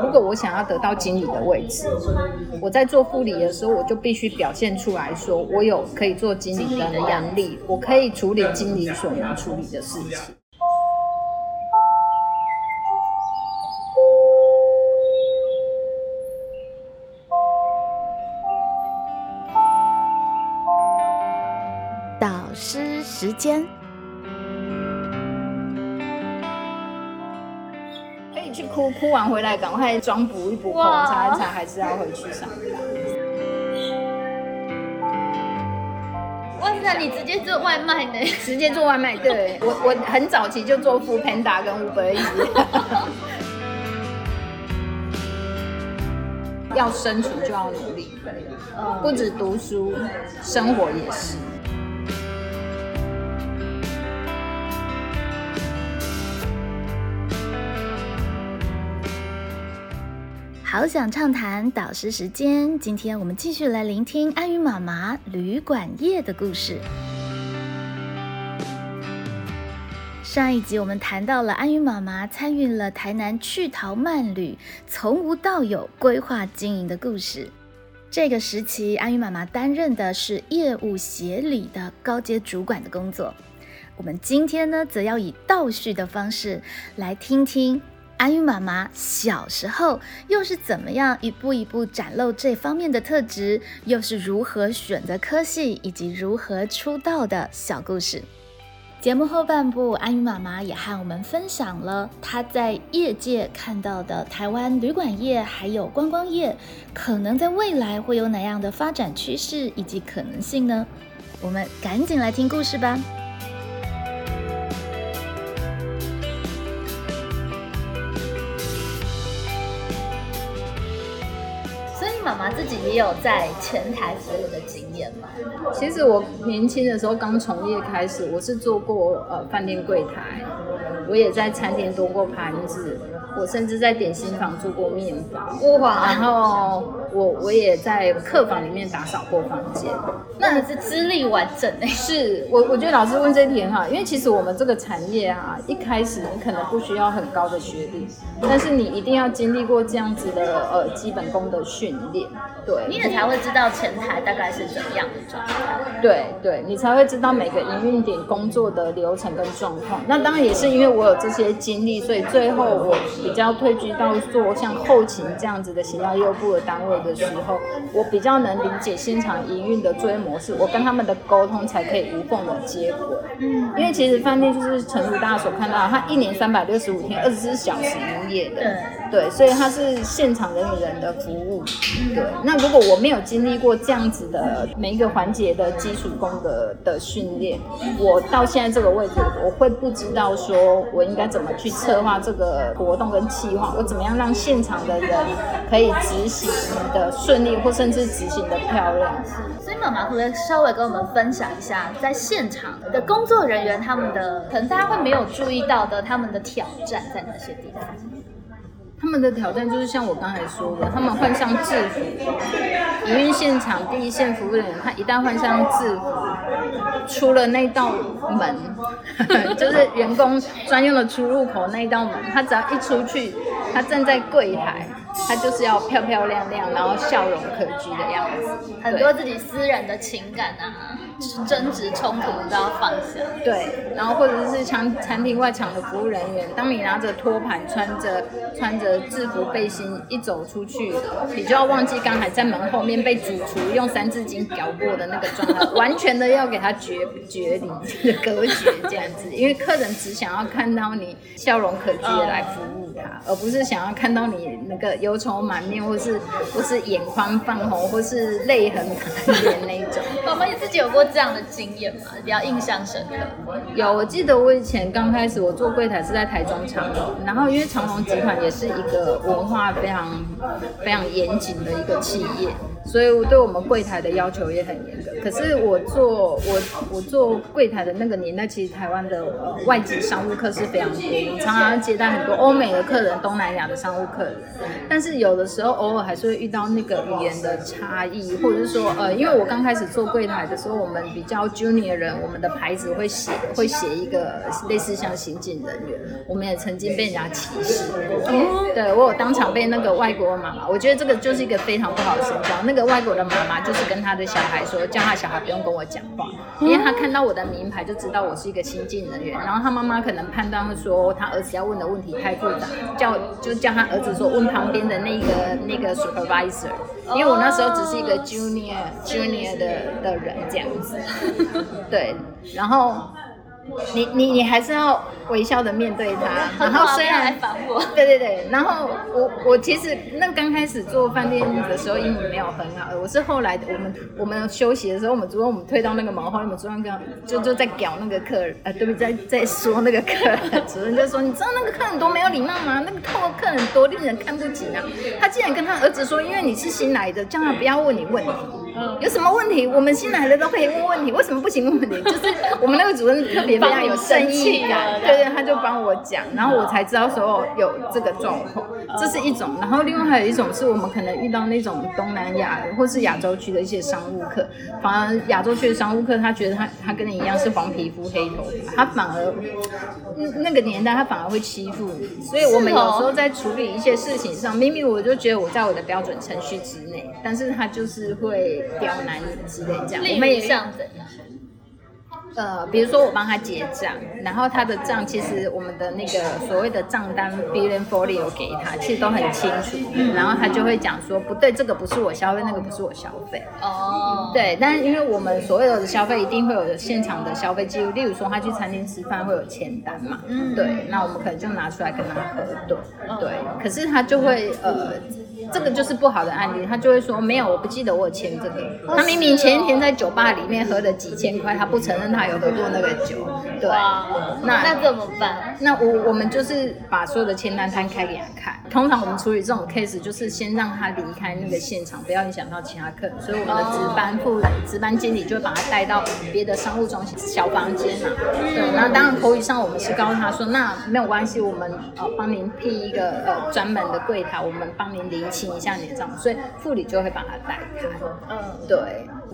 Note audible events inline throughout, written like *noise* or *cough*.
如果我想要得到经理的位置，我在做副理的时候，我就必须表现出来说，我有可以做经理的能力，我可以处理经理所能处理的事情。导师时间。哭，哭完回来赶快装补一补口，擦一擦，还是要回去上班。哇塞，你直接做外卖呢？直接做外卖，对我我很早期就做副 Panda 跟 Uber Eats。*laughs* 要生存就要努力，不止读书，生活也是。好想畅谈导师时间，今天我们继续来聆听安宇妈妈旅馆业的故事。上一集我们谈到了安宇妈妈参与了台南趣陶慢旅，从无到有规划经营的故事。这个时期，安宇妈妈担任的是业务协理的高阶主管的工作。我们今天呢，则要以倒叙的方式来听听。安宇妈妈小时候又是怎么样一步一步展露这方面的特质？又是如何选择科系以及如何出道的小故事？节目后半部，安宇妈妈也和我们分享了她在业界看到的台湾旅馆业还有观光业可能在未来会有哪样的发展趋势以及可能性呢？我们赶紧来听故事吧。妈妈自己也有在前台服务的经验嘛？其实我年轻的时候刚从业开始，我是做过呃饭店柜台，我也在餐厅端过盘子。我甚至在点心房做过面包，哇！然后我我也在客房里面打扫过房间。那你是资历完整诶？是我我觉得老师问这一题很好，因为其实我们这个产业啊，一开始你可能不需要很高的学历，但是你一定要经历过这样子的呃基本功的训练，对，你也才会知道前台大概是怎么样的状态。对对，你才会知道每个营运点工作的流程跟状况。那当然也是因为我有这些经历，所以最后我。比较退居到做像后勤这样子的行销业务部的单位的时候，我比较能理解现场营运的作业模式，我跟他们的沟通才可以无缝的接轨。嗯，因为其实饭店就是诚如大家所看到，它一年三百六十五天，二十四小时营业的。对，对，所以它是现场人与人的服务。对，那如果我没有经历过这样子的每一个环节的基础功的的训练，我到现在这个位置，我会不知道说我应该怎么去策划这个活动。跟计划，我怎么样让现场的人可以执行的顺利，或甚至执行的漂亮？所以妈妈可不会稍微跟我们分享一下，在现场的工作人员他们的，可能大家会没有注意到的，他们的挑战在哪些地方？他们的挑战就是像我刚才说的，他们换上制服，营运现场第一线服务人员，他一旦换上制服，出了那道门，*laughs* 就是员工专用的出入口那道门，他只要一出去，他站在柜台。他就是要漂漂亮亮，然后笑容可掬的样子，很多自己私人的情感啊、争执冲突都要放下。对，然后或者是餐餐厅外场的服务人员，当你拿着托盘、穿着穿着制服背心一走出去，你就要忘记刚才在门后面被主厨用三字经搞过的那个状态，完全的要给他绝绝离、*laughs* 隔绝这样子，因为客人只想要看到你笑容可掬的来服务他，而不是想要看到你那个。忧愁满面，或是或是眼眶泛红，或是泪痕满脸那一种。宝宝，你自己有过这样的经验吗？比较印象深刻。有，我记得我以前刚开始我做柜台是在台中长隆，然后因为长隆集团也是一个文化非常非常严谨的一个企业。所以我对我们柜台的要求也很严格。可是我做我我做柜台的那个年代，其实台湾的外籍商务客是非常多，常常接待很多欧美的客人，东南亚的商务客人。但是有的时候偶尔还是会遇到那个语言的差异，或者是说，呃，因为我刚开始做柜台的时候，我们比较 junior 人，我们的牌子会写会写一个类似像刑警人员，我们也曾经被人家歧视过。对我有当场被那个外国妈妈，我觉得这个就是一个非常不好的现象。那个外国的妈妈就是跟他的小孩说，叫他小孩不用跟我讲话，因为他看到我的名牌就知道我是一个新进人员。然后他妈妈可能判断会说他儿子要问的问题太复杂，叫就叫他儿子说问旁边的那个那个 supervisor，因为我那时候只是一个 junior junior 的的人这样子，*laughs* 对，然后。你你你还是要微笑的面对他，*laughs* 然后虽然 *laughs* 对对对，然后我我其实那刚开始做饭店的时候英语没有很好，我是后来我们我们休息的时候，我们主任我们推到那个毛后，我们主任跟就就在屌那个客人，呃对不对？在在说那个客人，*laughs* 主任就说你知道那个客人多没有礼貌吗？那个客客人多令人看不起啊！他竟然跟他儿子说，因为你是新来的，叫他不要问你问题。有什么问题？我们新来的都可以问问题，为什么不行问问题？*laughs* 就是我们那个主任特别非常有正义感，对对，他就帮我讲，然后我才知道说有这个状况，这是一种。然后另外还有一种是我们可能遇到那种东南亚或是亚洲区的一些商务客，反而亚洲区的商务客他觉得他他跟你一样是黄皮肤黑头发，他反而那个年代他反而会欺负你，所以我们有时候在处理一些事情上，*laughs* 明明我就觉得我在我的标准程序之内，但是他就是会。刁难你之类这样，我们也像怎样？呃，比如说我帮他结账，然后他的账其实我们的那个所谓的账单 bill and folio 给他，其实都很清楚。然后他就会讲说，不对，这个不是我消费，那个不是我消费。哦。对，但是因为我们所有的消费一定会有现场的消费记录，例如说他去餐厅吃饭会有签单嘛。嗯。对，那我们可能就拿出来跟他核对。对。可是他就会呃。这个就是不好的案例，他就会说没有，我不记得我有签这个。他明明前一天在酒吧里面喝了几千块，他不承认他有喝过那个酒。对，那那怎么办？那我我们就是把所有的签单摊开给他看。通常我们处理这种 case 就是先让他离开那个现场，不要影响到其他客人。所以我们的值班副值班经理就会把他带到别的商务中心小房间啊。对，那当然口语上我们是告诉他说，那没有关系，我们呃帮您辟一个呃专门的柜台，我们帮您离。清一下你的账，所以副理就会把它带开。嗯，对。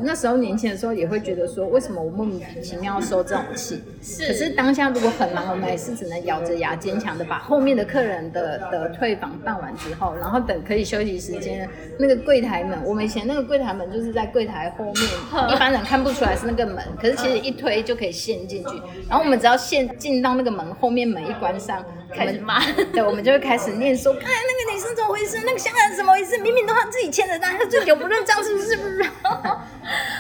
那时候年轻的时候也会觉得说，为什么我莫名其妙要收这种气？是。可是当下如果很忙，我们也是只能咬着牙坚强的把后面的客人的的退房办完之后，然后等可以休息时间，那个柜台门，我们以前那个柜台门就是在柜台后面，一般人看不出来是那个门，可是其实一推就可以陷进去。然后我们只要陷进到那个门后面，门一关上。开始骂，*laughs* 对，我们就会开始念说，哎，那个女生怎么回事？那个香港人怎么回事？明明都他自己签的单，他醉酒不认账，是不是？*laughs* 不是？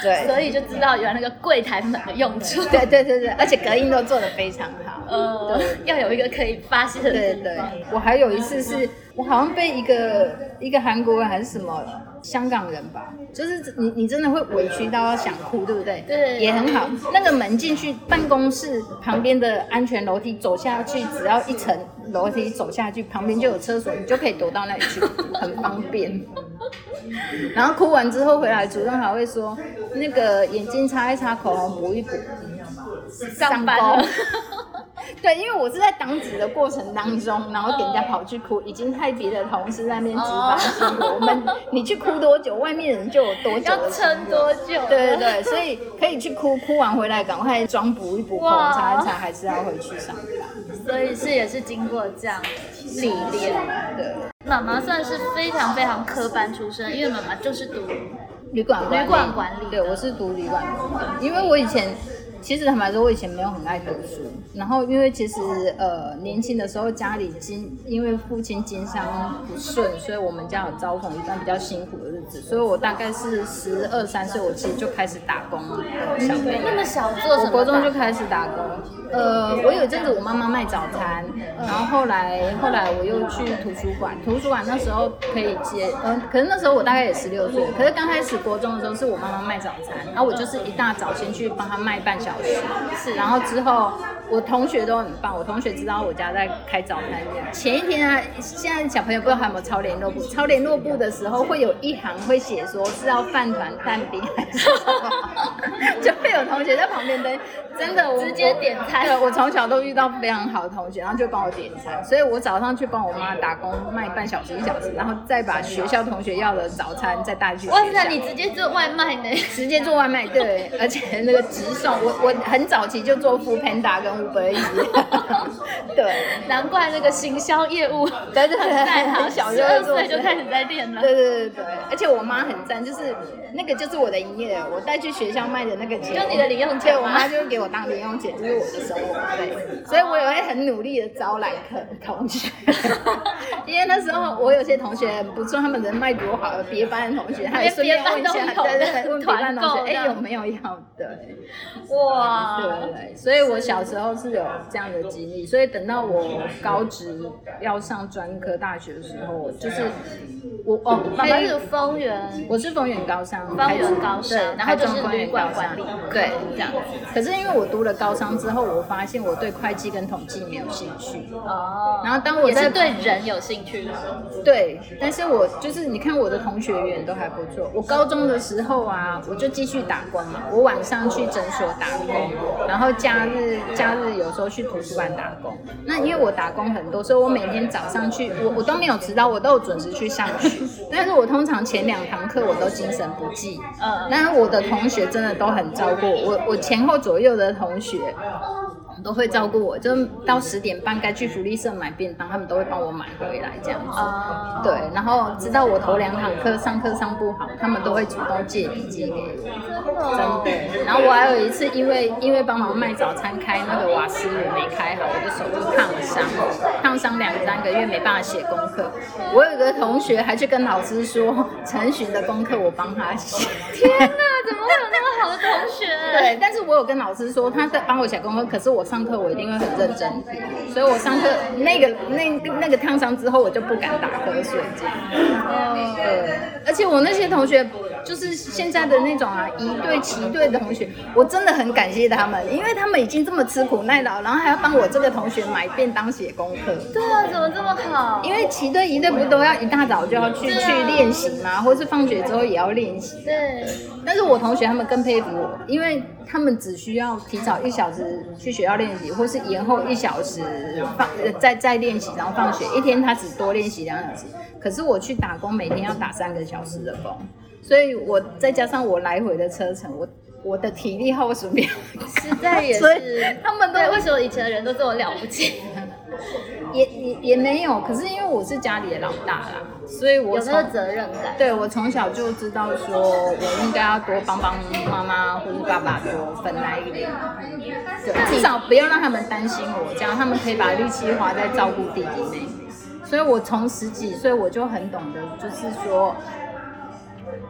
对，*laughs* 所以就知道原来那个柜台门的用处。对对对对，而且隔音都做的非常好。呃，要有一个可以发泄的。对对，我还有一次是，我好像被一个一个韩国人还是什么。香港人吧，就是你，你真的会委屈到想哭，对不对？对，也很好。那个门进去办公室旁边的安全楼梯走下去，只要一层楼梯走下去，旁边就有厕所，你就可以躲到那里去，*laughs* 很方便。然后哭完之后回来，主任还会说，那个眼睛擦一擦，口红补一补，上班了。*laughs* 对，因为我是在当值的过程当中，然后给人家跑去哭，已经太别的同事在那边值班辛苦。我们你去哭多久，外面人就有多久要撑多久？对对对，所以可以去哭，哭完回来赶快妆补一补，口擦一擦，还是要回去上班。所以是也是经过这样历练。对，妈妈算是非常非常科班出身，因为妈妈就是读旅馆旅馆管理。对，我是读旅馆，因为我以前。其实坦白说，我以前没有很爱读书。然后因为其实呃年轻的时候家里经因为父亲经商不顺，所以我们家有遭逢一段比较辛苦的日子。所以我大概是十二三岁，我其实就开始打工了。小那么小做什么？国中就开始打工。呃，我有一阵子我妈妈卖早餐，然后后来后来我又去图书馆。图书馆那时候可以接，嗯，可是那时候我大概也十六岁。可是刚开始国中的时候是我妈妈卖早餐，然后我就是一大早先去帮她卖半小时，是，然后之后。我同学都很棒，我同学知道我家在开早餐店。前一天啊，现在小朋友不知道还有没有抄联络簿？抄联络簿的时候会有一行会写说是要饭团蛋饼还是什么，*laughs* 就会有同学在旁边等真的，我直接点餐。对，我从小都遇到非常好的同学，然后就帮我点餐，所以我早上去帮我妈打工卖半小时一小时，然后再把学校同学要的早餐再带去。哇塞，你直接做外卖呢？直接做外卖，对，而且那个直送，我我很早期就做副 Panda 跟 Uber Eats，*laughs* 对，难怪那个行销业务对对对，在行，小十二岁就开始在练了。对对对对，而且我妈很赞，就是那个就是我的营业额，我带去学校卖的那个钱，就你的零用钱，我妈就会给我当零用钱，就是我的生活费，所以我也会很努力的招揽客同学，*laughs* 因为那时候我有些同学很不错，他们人脉多好，别班的同学，他也顺便问一下，对对对，*laughs* 问别班同学，哎有没有要的？哇，对对，所以我小时候是有这样的经历，所以等到我高职要上专科大学的时候，就是我哦，妈妈是丰原，我是丰原高商，丰原高商，然后就是旅馆管理，对，这样。可是因为我读了高商之后，我发现我对会计跟统计没有兴趣哦。然后当我在对人有兴趣，对，但是我就是你看我的同学缘都还不错。我高中的时候啊，我就继续打工嘛，我晚上去诊所打工，然后假日假日有时候去图书馆打工。那因为我打工很多，所以我每天早上去，我我都没有迟到，我都有准时去上学。但是我通常前两堂课我都精神不济，嗯，但是我的同学真的都很照顾我，我前后左右的的同学。都会照顾我，就到十点半该去福利社买便当，他们都会帮我买回来这样子。对，然后直到我头两堂课上课上不好，他们都会主动借笔记给我。真的。然后我还有一次，因为因为帮忙卖早餐开那个瓦斯炉没开好，我的手就烫伤，烫伤两三个月没办法写功课。我有个同学还去跟老师说，陈寻的功课我帮他写。天哪，怎么会有那么好的同学？*laughs* 对，但是我有跟老师说，他在帮我写功课，可是我。上课我一定会很认真听，所以我上课那个那那个烫伤之后，我就不敢打瞌睡这样。哦，对，而且我那些同学就是现在的那种啊，一对七对的同学，我真的很感谢他们，因为他们已经这么吃苦耐劳，然后还要帮我这个同学买便当写功课。对啊，怎么这么好？因为七队一队不都要一大早就要去去练习吗？或是放学之后也要练习。对。但是我同学他们更佩服我，因为他们只需要提早一小时去学校练习，或是延后一小时放再再练习，然后放学一天他只多练习两小时。可是我去打工，每天要打三个小时的工，所以我再加上我来回的车程，我我的体力耗损比实在也是。他们都为什么以前的人都这么了不起？也也也没有，可是因为我是家里的老大啦，所以我有那个责任感。对我从小就知道说，我应该要多帮帮妈妈或者爸爸多分担一点，对，至少不要让他们担心我，这样他们可以把力气花在照顾弟弟妹妹。所以我从十几岁我就很懂得，就是说，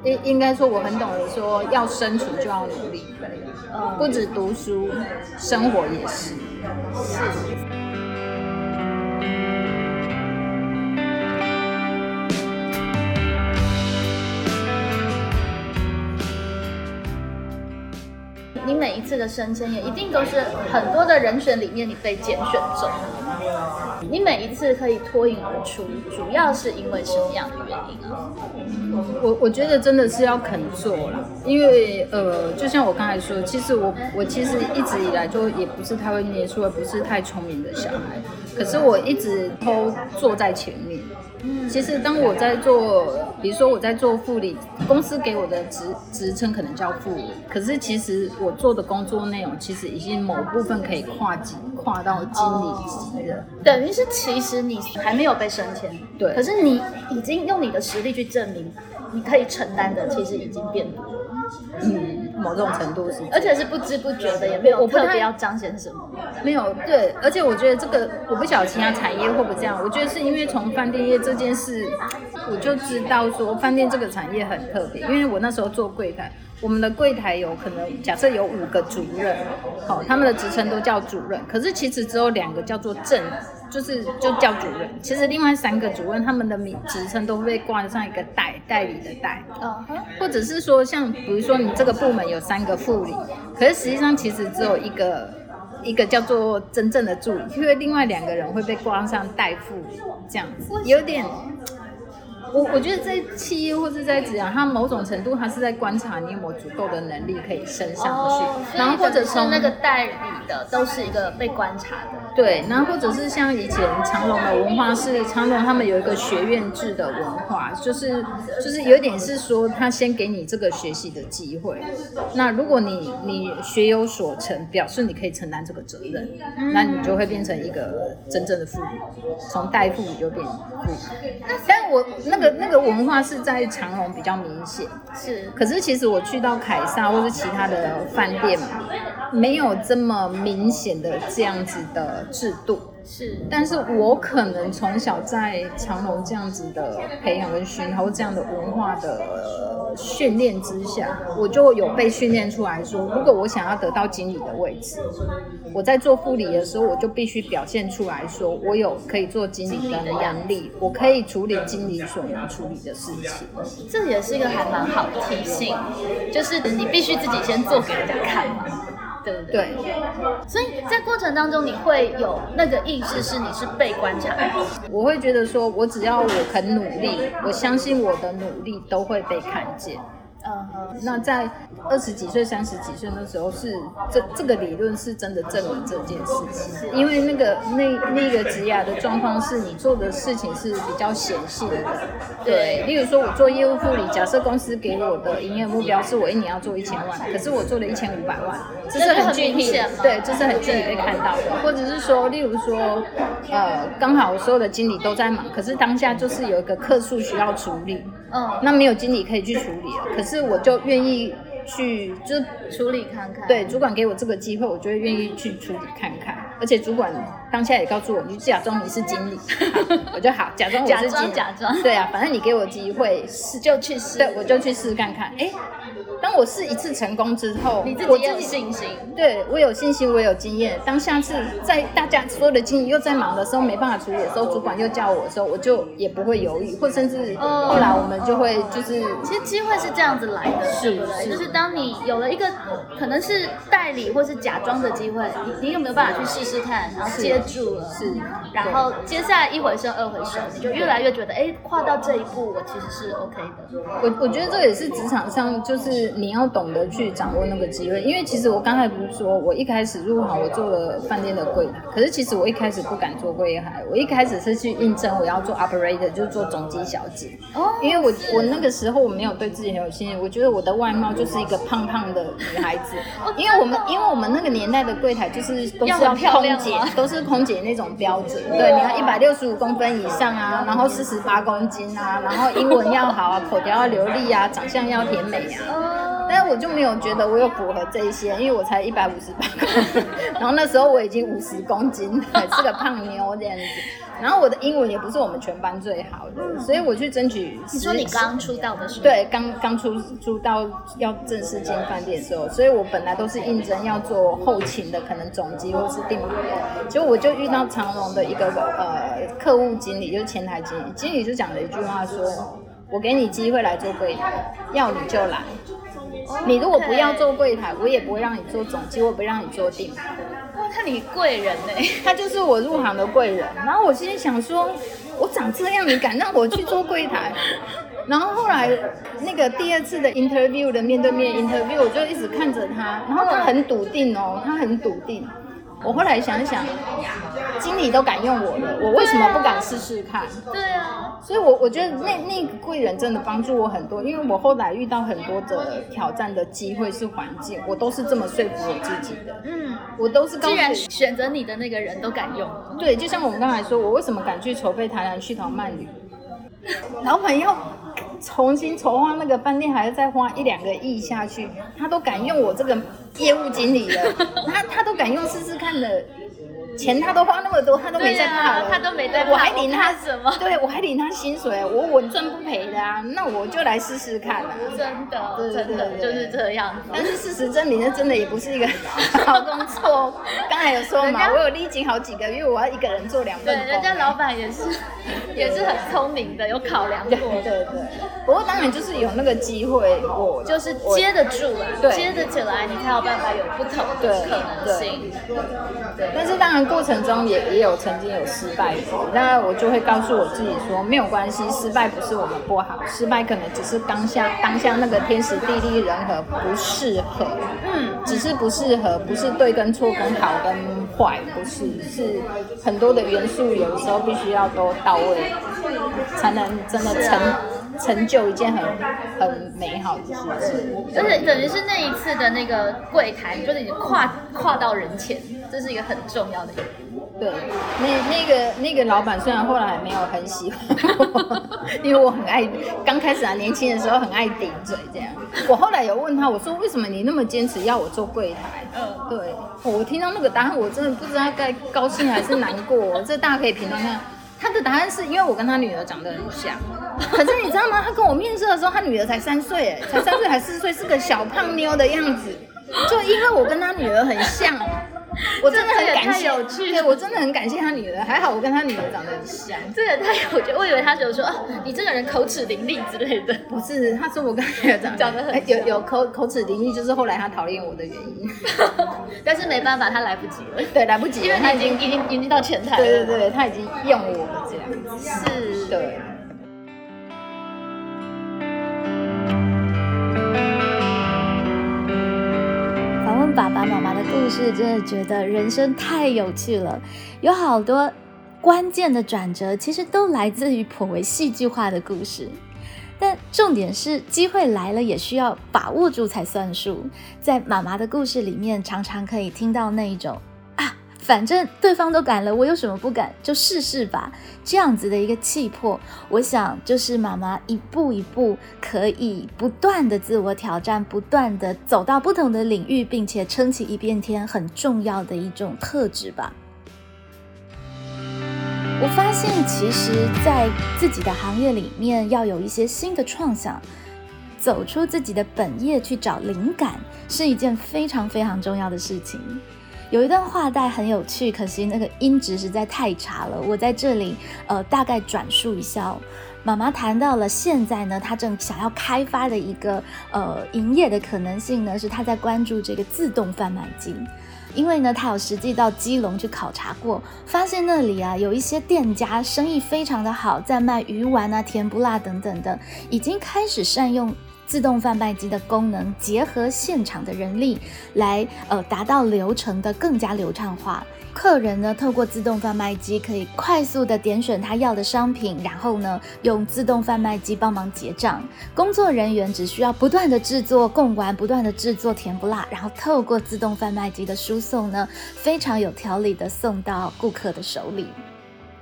应应该说我很懂得说，要生存就要努力，嗯，不止读书，生活也是，是。次的升迁也一定都是很多的人选里面你被拣选中。你每一次可以脱颖而出，主要是因为什么样的原因啊？我我觉得真的是要肯做了，因为呃，就像我刚才说，其实我我其实一直以来就也不是太会念书，也不是太聪明的小孩，可是我一直都坐在前面。其实当我在做，比如说我在做护理，公司给我的职职称可能叫副理，可是其实我做的工作内容其实已经某部分可以跨级跨到经理级了。等于是其实你还没有被升迁，对，可是你已经用你的实力去证明，你可以承担的其实已经变多。嗯，某种程度是，而且是不知不觉的，也没有特别要彰显什么。没有，对，而且我觉得这个我不晓得其他产业会不会这样。我觉得是因为从饭店业这件事，我就知道说饭店这个产业很特别，因为我那时候做柜台。我们的柜台有可能假设有五个主任，好，他们的职称都叫主任，可是其实只有两个叫做正，就是就叫主任。其实另外三个主任他们的名职称都会被挂上一个代代理的代，嗯，或者是说像比如说你这个部门有三个副理，可是实际上其实只有一个一个叫做真正的助理，因为另外两个人会被挂上代副这样子，有点。我我觉得在企业或是在职场，他某种程度他是在观察你有没有足够的能力可以升上去，然后或者从那个代理的都是一个被观察的。对，然后或者是像以前长隆的文化是长隆他们有一个学院制的文化，就是就是有点是说他先给你这个学习的机会，那如果你你学有所成，表示你可以承担这个责任，那你就会变成一个真正的妇女，从代妇女就变妇女。但我那个那个文化是在长隆比较明显，是，可是其实我去到凯撒或是其他的饭店，没有这么明显的这样子的。制度是，但是我可能从小在长隆这样子的培养跟熏陶这样的文化的训练之下，我就有被训练出来说，如果我想要得到经理的位置，我在做副理的时候，我就必须表现出来说，我有可以做经理的能力，我可以处理经理所能处理的事情。这也是一个还蛮好的提醒，就是你必须自己先做给人家看嘛。对不对？所以在过程当中，你会有那个意识，是你是被观察。我会觉得说，我只要我肯努力，我相信我的努力都会被看见。嗯哼，那在二十几岁、三十几岁那时候，是这这个理论是真的证明这件事情。因为那个那那个职涯的状况是你做的事情是比较显性的。对，例如说我做业务助理，假设公司给我的营业目标是我一年要做一千万，可是我做了一千五百万，这是很具体的，*laughs* 对，这是很具体被看到的。或者是说，例如说，呃，刚好所有的经理都在忙，可是当下就是有一个客诉需要处理，嗯，那没有经理可以去处理了，可是。是，我就愿意去，就是处理看看。对，主管给我这个机会，我就会愿意去处理看看。而且主管当下也告诉我，你假装你是经理，*laughs* 我就好假装我是经理。假装。对啊，反正你给我机会试就去试，对，我就去试看看。哎。当我试一次成功之后，你自己有信心。对我有信心，我有经验。当下次在大家所有的经理又在忙的时候，没办法处理的时候，主管又叫我的时候，我就也不会犹豫，或甚至后来我们就会就是，其实机会是这样子来的，是不是？就是当你有了一个可能是代理或是假装的机会，你你有没有办法去试试看，然后接住了，是，然后接下来一回生二回熟，你就越来越觉得，哎，跨到这一步，我其实是 OK 的。我我觉得这也是职场上就是。你要懂得去掌握那个机会，因为其实我刚才不是说我一开始入行我做了饭店的柜台，可是其实我一开始不敢做柜台，我一开始是去应征我要做 operator，就是做总机小姐。哦。因为我我那个时候我没有对自己很有信心，我觉得我的外貌就是一个胖胖的女孩子。*laughs* 因为我们因为我们那个年代的柜台就是都是要空姐，都是空姐那种标准。对，你要一百六十五公分以上啊，然后四十八公斤啊，然后英文要好啊，口条要流利啊，长相要甜美啊。但是我就没有觉得我有符合这一些，因为我才一百五十八公分，*laughs* 然后那时候我已经五十公斤，是个胖妞这样子。然后我的英文也不是我们全班最好的，所以我去争取。你说你刚出道的时候？对，刚刚出出道要正式进饭店的时候，所以我本来都是应征要做后勤的，可能总机或是定位。结果我就遇到长隆的一个呃客户经理，就是前台经理，经理就讲了一句话说：“我给你机会来做柜台，要你就来。”你如果不要做柜台，我也不会让你做总机，我不会让你做定。哇，那你贵人呢？*laughs* 他就是我入行的贵人。然后我心里想说，我长这样，你敢让我去做柜台？*laughs* 然后后来那个第二次的 interview 的面对面 interview，我就一直看着他，然后他很笃定哦，他很笃定。我后来想想，经理都敢用我了，我为什么不敢试试看？对啊，所以，我我觉得那那个贵人真的帮助我很多，因为我后来遇到很多的挑战的机会是环境，我都是这么说服我自己的。嗯，我都是既然选择你的那个人都敢用。对，就像我们刚才说，我为什么敢去筹备台南去淘曼旅？*laughs* 老板要重新筹划那个饭店，还要再花一两个亿下去，他都敢用我这个业务经理了，他他都敢用试试看的。钱他都花那么多，他都没在怕了，他都没在怕，我还领他什么？对，我还领他薪水，我稳赚不赔的啊，那我就来试试看啊！真的，真的就是这样。但是事实证明，这真的也不是一个好 *laughs* 工作。刚才有说嘛，我有历经好几个月，我要一个人做两份对，人家老板也是，也是很聪明的，有考量过。对对。不过当然就是有那个机会，我就是接得住啊，接得起来，你才有办法有不同的可能性。对。但是当然。过程中也也有曾经有失败过，那我就会告诉我自己说，没有关系，失败不是我们不好，失败可能只是当下当下那个天时地利人和不适合，嗯，只是不适合，不是对跟错跟好跟坏，不是，是很多的元素，有时候必须要都到位，才能真的成。成就一件很很美好的事情，就是等于是那一次的那个柜台，就是你跨跨到人前，这是一个很重要的一步。对，那那个那个老板虽然后来没有很喜欢我，*laughs* 因为我很爱刚开始啊年轻的时候很爱顶嘴这样。我后来有问他，我说为什么你那么坚持要我做柜台？嗯，对我听到那个答案，我真的不知道该高兴还是难过。这大家可以评论看。他的答案是因为我跟他女儿长得很像，可是你知道吗？他跟我面试的时候，他女儿才三岁，哎，才三岁还四岁，是个小胖妞的样子。就因为我跟他女儿很像。*laughs* 我真的很感谢，对我真的很感谢他女儿，还好我跟他女儿长得很像。这也太有趣，我以为他有说哦，你这个人口齿伶俐之类的。不是，他说我跟他女儿长长得很有有口口齿伶俐，就是后来他讨厌我的原因。*laughs* 但是没办法，他来不及了。对，来不及，因为他已经已经已经到前台。对对对，他已经用我了这样。是，对。是，真的觉得人生太有趣了，有好多关键的转折，其实都来自于颇为戏剧化的故事。但重点是，机会来了也需要把握住才算数。在妈妈的故事里面，常常可以听到那一种。反正对方都敢了，我有什么不敢？就试试吧。这样子的一个气魄，我想就是妈妈一步一步可以不断的自我挑战，不断的走到不同的领域，并且撑起一片天，很重要的一种特质吧。我发现，其实，在自己的行业里面，要有一些新的创想，走出自己的本业去找灵感，是一件非常非常重要的事情。有一段话带很有趣，可惜那个音质实在太差了。我在这里呃大概转述一下。妈妈谈到了现在呢，她正想要开发的一个呃营业的可能性呢，是她在关注这个自动贩卖机，因为呢她有实际到基隆去考察过，发现那里啊有一些店家生意非常的好，在卖鱼丸啊、甜不辣等等的，已经开始善用。自动贩卖机的功能结合现场的人力，来呃达到流程的更加流畅化。客人呢透过自动贩卖机可以快速的点选他要的商品，然后呢用自动贩卖机帮忙结账。工作人员只需要不断的制作贡丸，不断的制作甜不辣，然后透过自动贩卖机的输送呢，非常有条理的送到顾客的手里。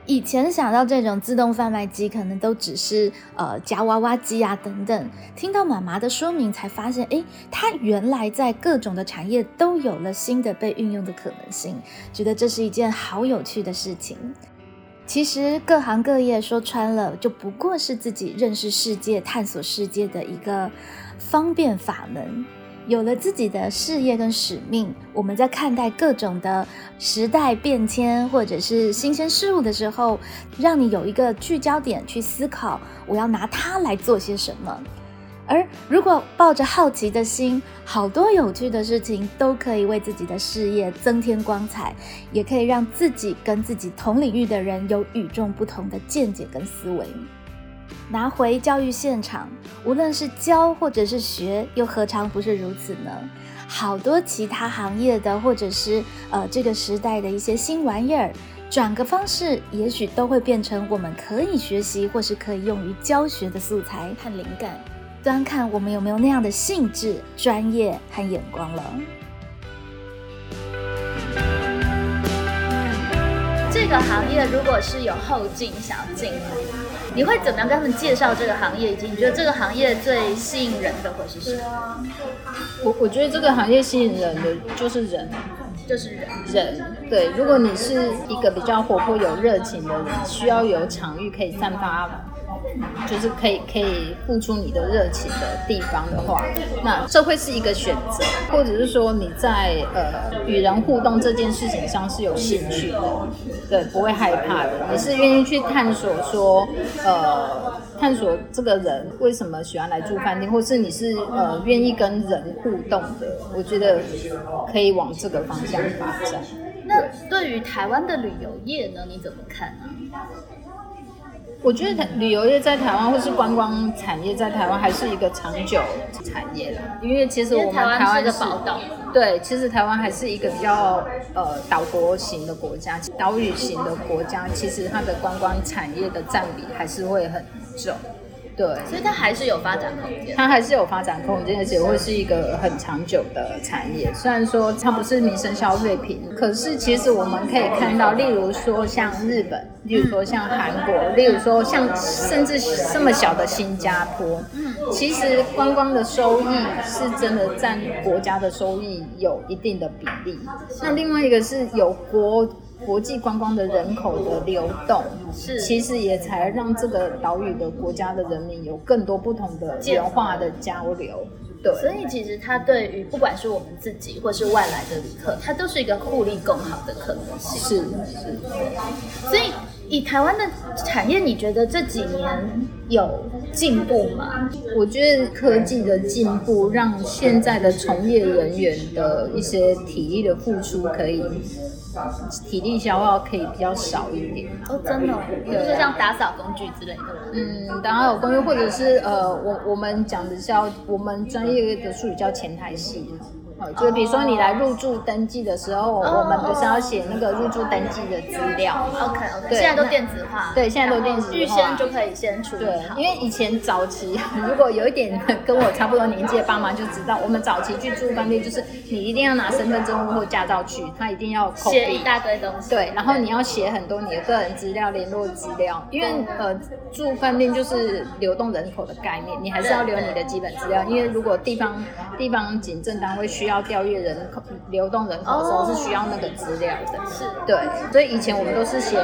以前想到这种自动贩卖机，可能都只是呃夹娃娃机啊等等。听到妈妈的说明，才发现，哎，它原来在各种的产业都有了新的被运用的可能性。觉得这是一件好有趣的事情。其实各行各业说穿了，就不过是自己认识世界、探索世界的一个方便法门。有了自己的事业跟使命，我们在看待各种的时代变迁或者是新鲜事物的时候，让你有一个聚焦点去思考，我要拿它来做些什么。而如果抱着好奇的心，好多有趣的事情都可以为自己的事业增添光彩，也可以让自己跟自己同领域的人有与众不同的见解跟思维。拿回教育现场，无论是教或者是学，又何尝不是如此呢？好多其他行业的，或者是呃这个时代的一些新玩意儿，转个方式，也许都会变成我们可以学习或是可以用于教学的素材和灵感。端看我们有没有那样的兴致、专业和眼光了。这个行业如果是有后劲想要进来。你会怎么样跟他们介绍这个行业？以及你觉得这个行业最吸引人的会是什么？我我觉得这个行业吸引人的就是人，就是人。人对，如果你是一个比较活泼有热情的人，需要有场域可以散发。就是可以可以付出你的热情的地方的话，那这会是一个选择，或者是说你在呃与人互动这件事情上是有兴趣的，对，不会害怕的，你是愿意去探索说呃探索这个人为什么喜欢来住饭店，或是你是呃愿意跟人互动的，我觉得可以往这个方向发展。那对于台湾的旅游业呢，你怎么看呢？我觉得旅游业在台湾，或是观光产业在台湾，还是一个长久产业啦。因为其实我们台湾是个宝岛，对，其实台湾还是一个比较呃岛国型的国家，岛屿型的国家，其实它的观光产业的占比还是会很重。对，所以它还是有发展空间，它还是有发展空间，而且会是一个很长久的产业。虽然说它不是民生消费品，可是其实我们可以看到，例如说像日本，例如说像韩国，例如说像甚至这么小的新加坡，嗯，其实观光的收益是真的占国家的收益有一定的比例。那另外一个是有国。国际观光的人口的流动，是其实也才让这个岛屿的国家的人民有更多不同的文化的交流。对，所以其实它对于不管是我们自己或是外来的旅客，它都是一个互利共好的可能性。是是，所以以台湾的产业，你觉得这几年有进步吗？我觉得科技的进步让现在的从业人员的一些体力的付出可以。体力消耗可以比较少一点哦，真的，比如说像打扫工具之类的。嗯，打扫工具或者是呃，我我们讲的叫我们专业的术语叫前台系。就比如说你来入住登记的时候，我们不是要写那个入住登记的资料？OK OK，现在都电子化。对，现在都电子化，预先就可以先处理对，因为以前早期，*laughs* 如果有一点 *laughs* 跟我差不多年纪的爸妈就知道，我们早期去住饭店，就是你一定要拿身份证或驾照去，他一定要写一大堆东西。对，然后你要写很多你的个人资料、联络资料，因为呃住饭店就是流动人口的概念，你还是要留你的基本资料，因为如果地方地方警政单位需要调阅人口、流动人口的时候是需要那个资料的，是对，所以以前我们都是写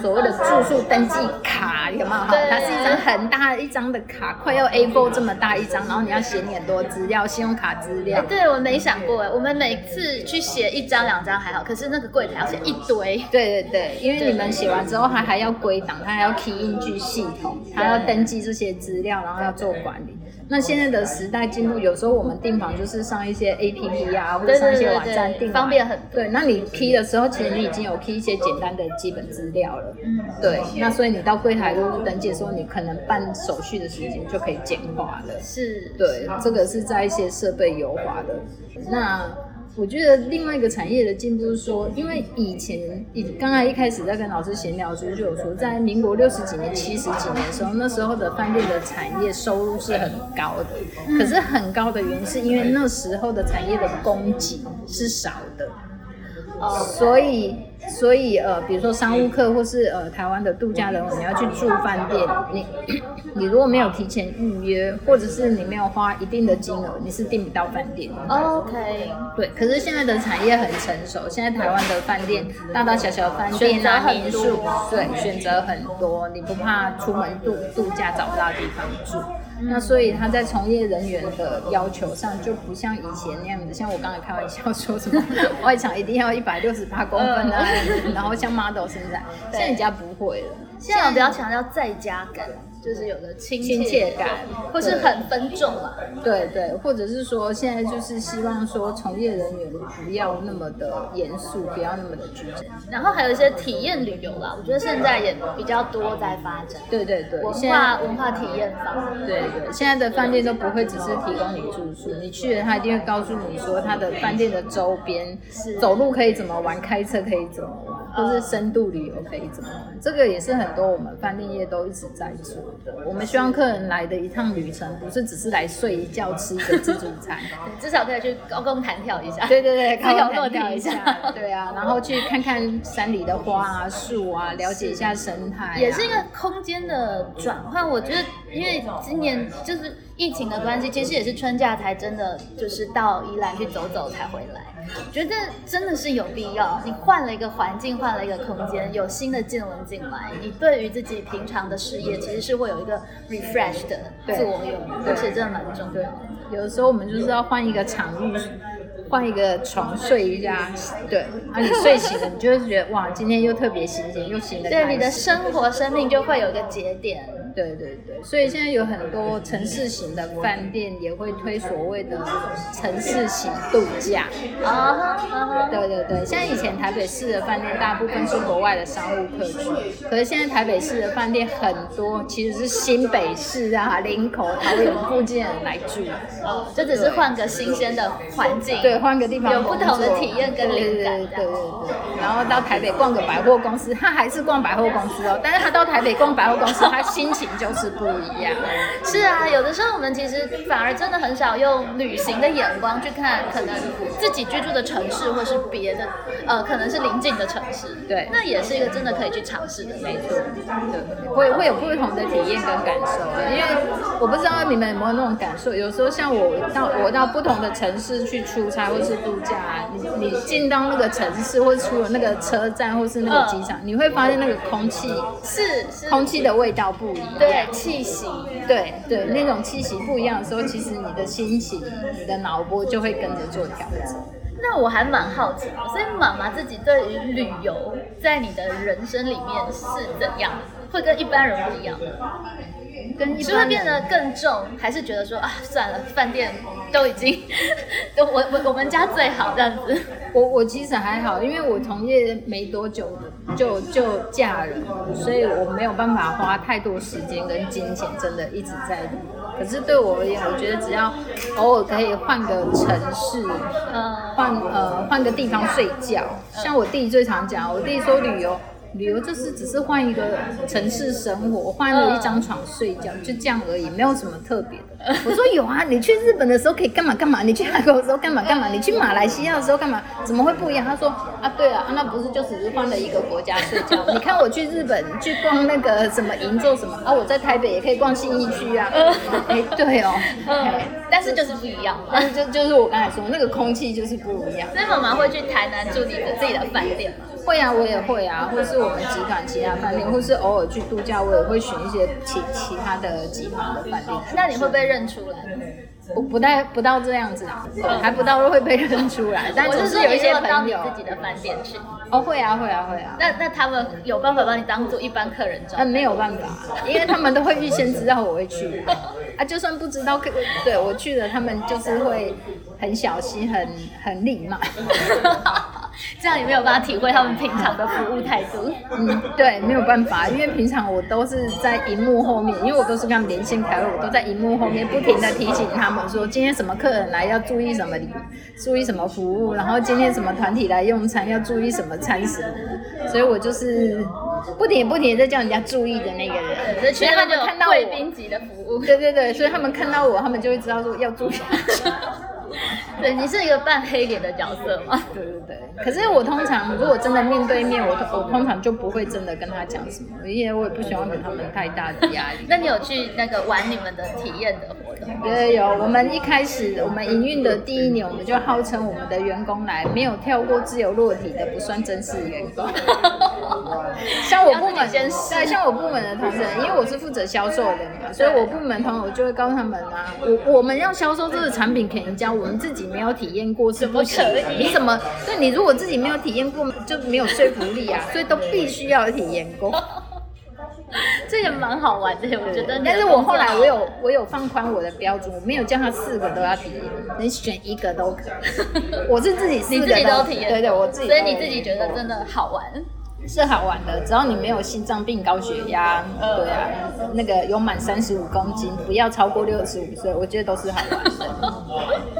所谓的住宿登记卡，有没有？哈，它是一张很大一张的卡，快要 A4 这么大一张，然后你要写你很多资料，信用卡资料。对，我没想过，我们每次去写一张两张还好，可是那个柜台要写一堆。对对对，因为你们写完之后，它还要归档，它还要 key 印据系统，它要登记这些资料，然后要做管理。那现在的时代进步，有时候我们订房就是上一些 A P P 啊，或者上一些网站订，方便很。对，那你 key 的时候，其实你已经有 key 一些简单的基本资料了。嗯，对。那所以你到柜台入住登记的时候，你可能办手续的时间就可以简化了。是，对，这个是在一些设备优化的。那。我觉得另外一个产业的进步是说，因为以前，以刚才一开始在跟老师闲聊的时候就有说，在民国六十几年、七十几年的时候，那时候的饭店的产业收入是很高的。可是很高的原因是因为那时候的产业的供给是少的，所以。所以呃，比如说商务客或是呃台湾的度假人，你要去住饭店，你 *coughs* 你如果没有提前预约，或者是你没有花一定的金额，你是订不到饭店。OK，对。可是现在的产业很成熟，现在台湾的饭店大大小小的饭店啊、民宿，对，选择很多，你不怕出门度度假找不到地方住。那所以他在从业人员的要求上就不像以前那样子，像我刚才开玩笑说什么外场一定要一百六十八公分啊，然后像 model 现在，现在人家不会了，现在比较强调在家感。就是有的亲切感，或是很分众嘛。对对，或者是说现在就是希望说从业人员不要那么的严肃，不要那么的拘谨。然后还有一些体验旅游啦，我觉得现在也比较多在发展。对对对，文化文化体验房。对对，现在的饭店都不会只是提供你住宿，你去了他一定会告诉你说他的饭店的周边是走路可以怎么玩，开车可以怎么玩。或是深度旅游可以怎么玩？这个也是很多我们饭店业都一直在做的。我们希望客人来的一趟旅程，不是只是来睡一觉、吃一个自助餐，*laughs* 至少可以去高空弹跳一下。对对对，*laughs* 高空弹跳一下。对啊，然后去看看山里的花啊、树啊，了解一下生态。也是一个空间的转换。我觉得，因为今年就是疫情的关系，其实也是春假才真的就是到宜兰去走走才回来。觉得真的是有必要。你换了一个环境，换了一个空间，有新的见闻进来，你对于自己平常的事业，其实是会有一个 refresh 的作用，而且真的蛮重要。有的时候我们就是要换一个场域，换一个床睡一下，对，啊，你睡醒了，你就会觉得哇，今天又特别新鲜，又新的。对，你的生活生命就会有一个节点。对对对，所以现在有很多城市型的饭店也会推所谓的城市型度假。啊哈，对对对，像以前台北市的饭店大部分是国外的商务客群，可是现在台北市的饭店很多其实是新北市啊、林口、桃园附近人来住，这只是换个新鲜的环境，对，换个地方有不同的体验跟灵感。对对对对，然后到台北逛个百货公司，他还是逛百货公司哦，但是他到台北逛百货公司，他心情就是不一样。*laughs* 是啊，有的时候我们其实反而真的很少用旅行的眼光去看，可能自己居住的城市，或是别的，呃，可能是邻近的城市。对，那也是一个真的可以去尝试的，没错。对，会会有不同的体验跟感受。因为我不知道你们有没有那种感受，有时候像我到我到不同的城市去出差或是度假，你你进到那个城市或出了那个车站或是那个机场，你会发现那个空气是是空气的味道不一样，对，气息，对对，那种气息不一样的时候，其实你的心情、你的脑波就会跟着做调整。那我还蛮好奇，所以妈妈自己对于旅游，在你的人生里面是怎样？会跟一般人不一样？跟是会变得更重，还是觉得说啊，算了，饭店都已经，*laughs* 我我我们家最好这样子。我我其实还好，因为我从业没多久就就嫁人，所以我没有办法花太多时间跟金钱，真的一直在。可是对我而言，我觉得只要偶尔可以换个城市，嗯，换呃换个地方睡觉。像我弟最常讲，我弟说旅游。旅游就是只是换一个城市生活，换了一张床睡觉，就这样而已，没有什么特别的。*laughs* 我说有啊，你去日本的时候可以干嘛干嘛，你去韩国的时候干嘛干嘛，你去马来西亚的时候干嘛？怎么会不一样？他说啊，对啊，那不是就只是换了一个国家睡觉？你看我去日本去逛那个什么银座什么啊，我在台北也可以逛信义区啊。*laughs* 哎，对哦，*laughs* 但是就是不一样，但是就就是我刚才说那个空气就是不一样。所以妈妈会去台南住你的自己的饭店吗？会啊，我也会啊，或是我们集团其他饭店，或是偶尔去度假，我也会选一些其其他的集团的饭店。那你会被认出来？不不带不到这样子啊，还不到会被认出来。但就是有一些朋友自己的饭店去。哦，会啊，会啊，会啊。那那他们有办法把你当做一般客人招？嗯，没有办法，因为他们都会预先知道我会去。*laughs* 啊，就算不知道，对我去了，他们就是会很小心，很很礼貌。*laughs* *laughs* 这样也没有办法体会他们平常的服务态度。嗯，对，没有办法，因为平常我都是在荧幕后面，因为我都是跟他们连线开会，我都在荧幕后面不停的提醒他们说，今天什么客人来要注意什么礼，注意什么服务，然后今天什么团体来用餐要注意什么餐食，所以我就是不停不停在叫人家注意的那个人。所以他们看到贵宾级的服务。对对对，所以他们看到我，他们就会知道说要注意。*laughs* 对你是一个半黑脸的角色吗？对对对。可是我通常如果真的面对面，我我通常就不会真的跟他讲什么，因为我也不喜欢给他们太大的压力。*laughs* 那你有去那个玩你们的体验的活动？有有。我们一开始我们营运的第一年，我们就号称我们的员工来没有跳过自由落体的不算正式员工。*laughs* 像我部门对，像我部门的同仁，因为我是负责销售的嘛，所以我部门同仁我就会告诉他们啊，我我们要销售这个产品给人家，我们自己没有体验过是不可以。你怎么？对你如果自己没有体验过，就没有说服力啊，所以都必须要体验过。*laughs* 这也蛮好玩的，我觉得。但是我后来我有我有放宽我的标准，我没有叫他四个都要体验，你选一个都可以。我是自己四个都体验，对对，我自己。所以你自己觉得真的好玩。是好玩的，只要你没有心脏病、高血压，对啊，那个有满三十五公斤，不要超过六十五岁，我觉得都是好玩的。*laughs*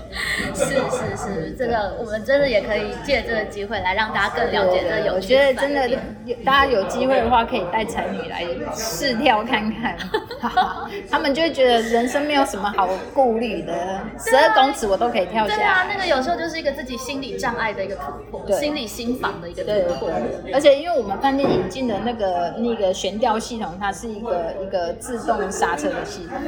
是是是，这个我们真的也可以借这个机会来让大家更了解这有趣。我觉得真的，大家有机会的话，可以带才女来试跳看看，*laughs* 他们就会觉得人生没有什么好顾虑的，十二公尺我都可以跳下。对啊，那个有时候就是一个自己心理障碍的一个突破，心理心房的一个突破。而且因为我们饭店引进的那个那个悬吊系统，它是一个一个自动刹车的系统，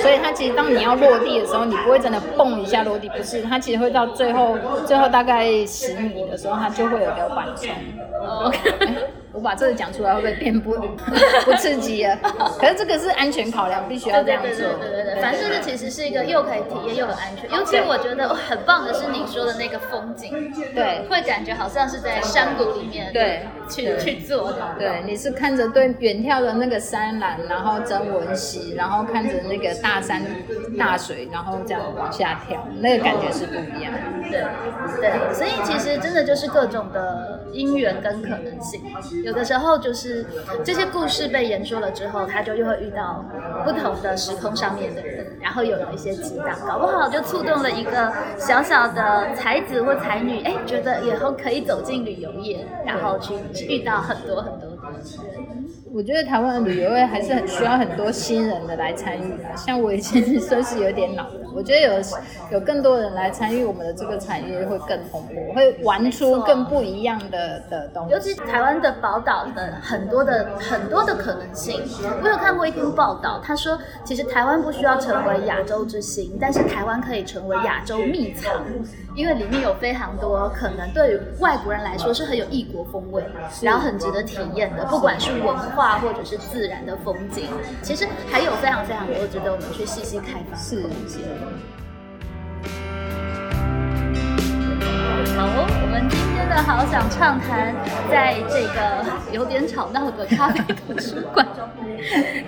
所以它其实当你要落地的时候，你不会真的蹦一下落地，不是，它其实会到最后最后大概十米的时候，它就会有个缓冲。*laughs* 我把这个讲出来会不会变不 *laughs* 不刺激啊？可是这个是安全考量，必须要这样做。对对对对，凡事是其其实是一个又可以体验又很安全，尤其我觉得很棒的是你说的那个风景，对，会感觉好像是在山谷里面对去去做的。对，你是看着对远眺的那个山峦，然后曾文溪，然后看着那个大山大水，然后这样往下跳，那个感觉是不一样。对对，所以其实真的就是各种的因缘跟可能性，有的时候就是这些故事被言说了之后，他就又会遇到不同的时空上面的人，然后有了一些激荡，搞不好就触动了一个小小的才子或才女，哎，觉得以后可以走进旅游业，然后去遇到很多很多。我觉得台湾的旅游业还是很需要很多新人的来参与啊，像我以前 *laughs* 算是有点老的，我觉得有有更多人来参与我们的这个产业会更蓬勃，会玩出更不一样的的东西。尤其台湾的宝岛的很多的很多的可能性，我有看过一篇报道，他说其实台湾不需要成为亚洲之星，但是台湾可以成为亚洲秘藏，因为里面有非常多可能对于外国人来说是很有异国风味，然后很值得体验的，不管是文化。或者是自然的风景，其实还有非常非常多值得我们去细细开发。是是。好，我们今天的好想畅谈，在这个有点吵闹的咖啡图书馆。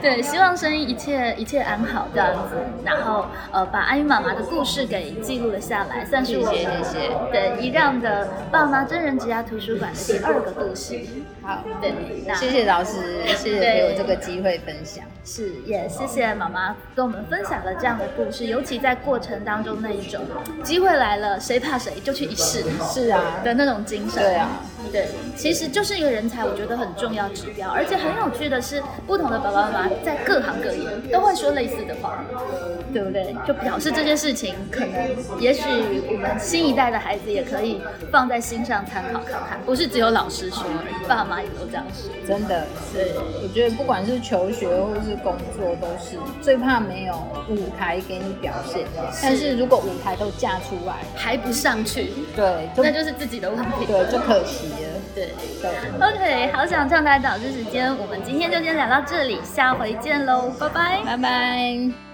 对，希望声音一切一切安好这样子，然后呃，把阿姨妈妈的故事给记录了下来，算是我谢谢谢谢。对，一让的爸妈真人之家图书馆的第二个故事。好，对，谢谢老师，谢谢给我这个机会分享。是，也谢谢妈妈跟我们分享了这样的故事，尤其在过程当中那一种机会来了，谁怕谁就去一试，是啊的那种精神。对啊。对，其实就是一个人才，我觉得很重要指标，而且很有趣的是，不同的爸爸妈妈在各行各业都会说类似的话，对不对？就表示这件事情可能，也许我们新一代的孩子也可以放在心上参考看看，不是只有老师说，爸妈也都这样说。真的，对，我觉得不管是求学或是工作，都是最怕没有舞台给你表现。但是如果舞台都架出来，还不上去，对，那就是自己的问题，对，就可惜了。对，OK，好想唱台导师时间，我们今天就先聊到这里，下回见喽，拜拜，拜拜。